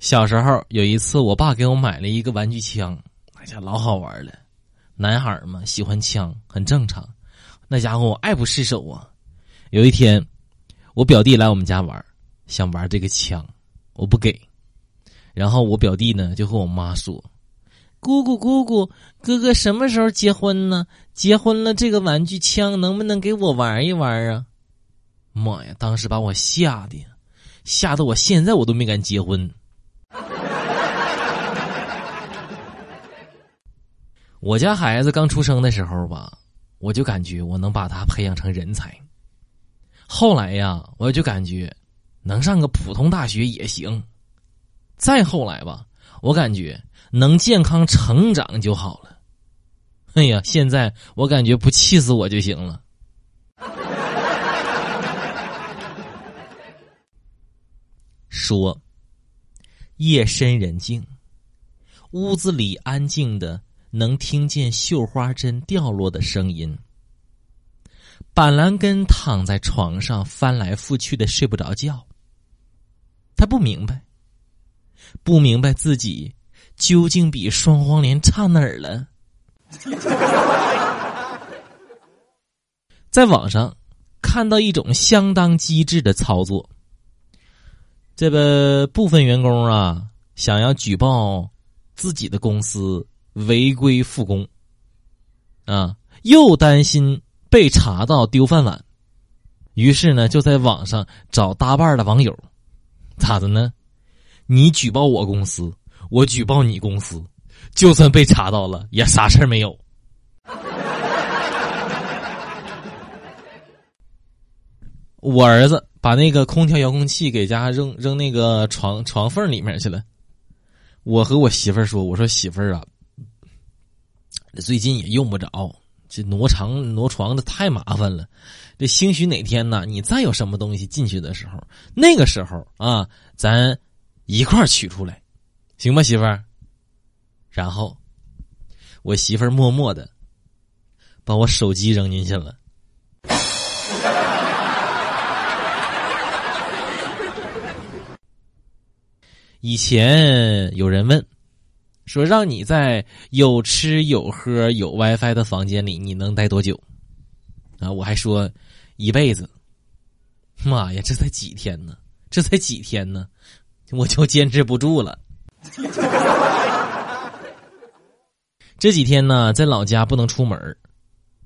小时候有一次，我爸给我买了一个玩具枪，那家老好玩了。男孩嘛，喜欢枪很正常。那家伙我爱不释手啊。有一天，我表弟来我们家玩，想玩这个枪，我不给。然后我表弟呢就和我妈说：“姑姑姑姑，哥哥什么时候结婚呢？结婚了，这个玩具枪能不能给我玩一玩啊？”妈呀！当时把我吓的，吓得我现在我都没敢结婚。我家孩子刚出生的时候吧，我就感觉我能把他培养成人才。后来呀，我就感觉能上个普通大学也行。再后来吧，我感觉能健康成长就好了。哎呀，现在我感觉不气死我就行了。说，夜深人静，屋子里安静的。能听见绣花针掉落的声音。板蓝根躺在床上翻来覆去的睡不着觉。他不明白，不明白自己究竟比双黄连差哪儿了。在网上看到一种相当机智的操作。这个部分员工啊，想要举报自己的公司。违规复工，啊，又担心被查到丢饭碗，于是呢，就在网上找搭伴的网友，咋的呢？你举报我公司，我举报你公司，就算被查到了，也啥事儿没有。我儿子把那个空调遥控器给家扔扔那个床床缝里面去了，我和我媳妇儿说：“我说媳妇儿啊。”最近也用不着，这挪床挪床的太麻烦了。这兴许哪天呢，你再有什么东西进去的时候，那个时候啊，咱一块取出来，行吗，媳妇儿？然后我媳妇儿默默的把我手机扔进去了。以前有人问。说让你在有吃有喝有 WiFi 的房间里，你能待多久？啊，我还说一辈子。妈呀，这才几天呢？这才几天呢？我就坚持不住了。这几天呢，在老家不能出门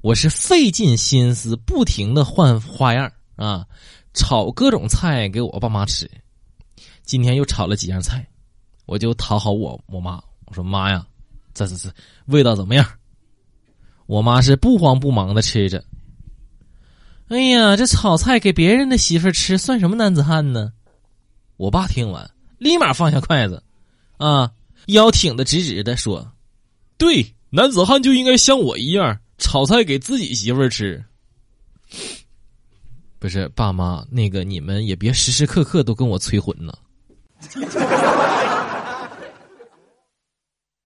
我是费尽心思，不停的换花样啊，炒各种菜给我爸妈吃。今天又炒了几样菜，我就讨好我我妈。我说妈呀，这这这味道怎么样？我妈是不慌不忙的吃着。哎呀，这炒菜给别人的媳妇吃，算什么男子汉呢？我爸听完，立马放下筷子，啊，腰挺的直直的说：“对，男子汉就应该像我一样，炒菜给自己媳妇吃。”不是爸妈，那个你们也别时时刻刻都跟我催婚呢。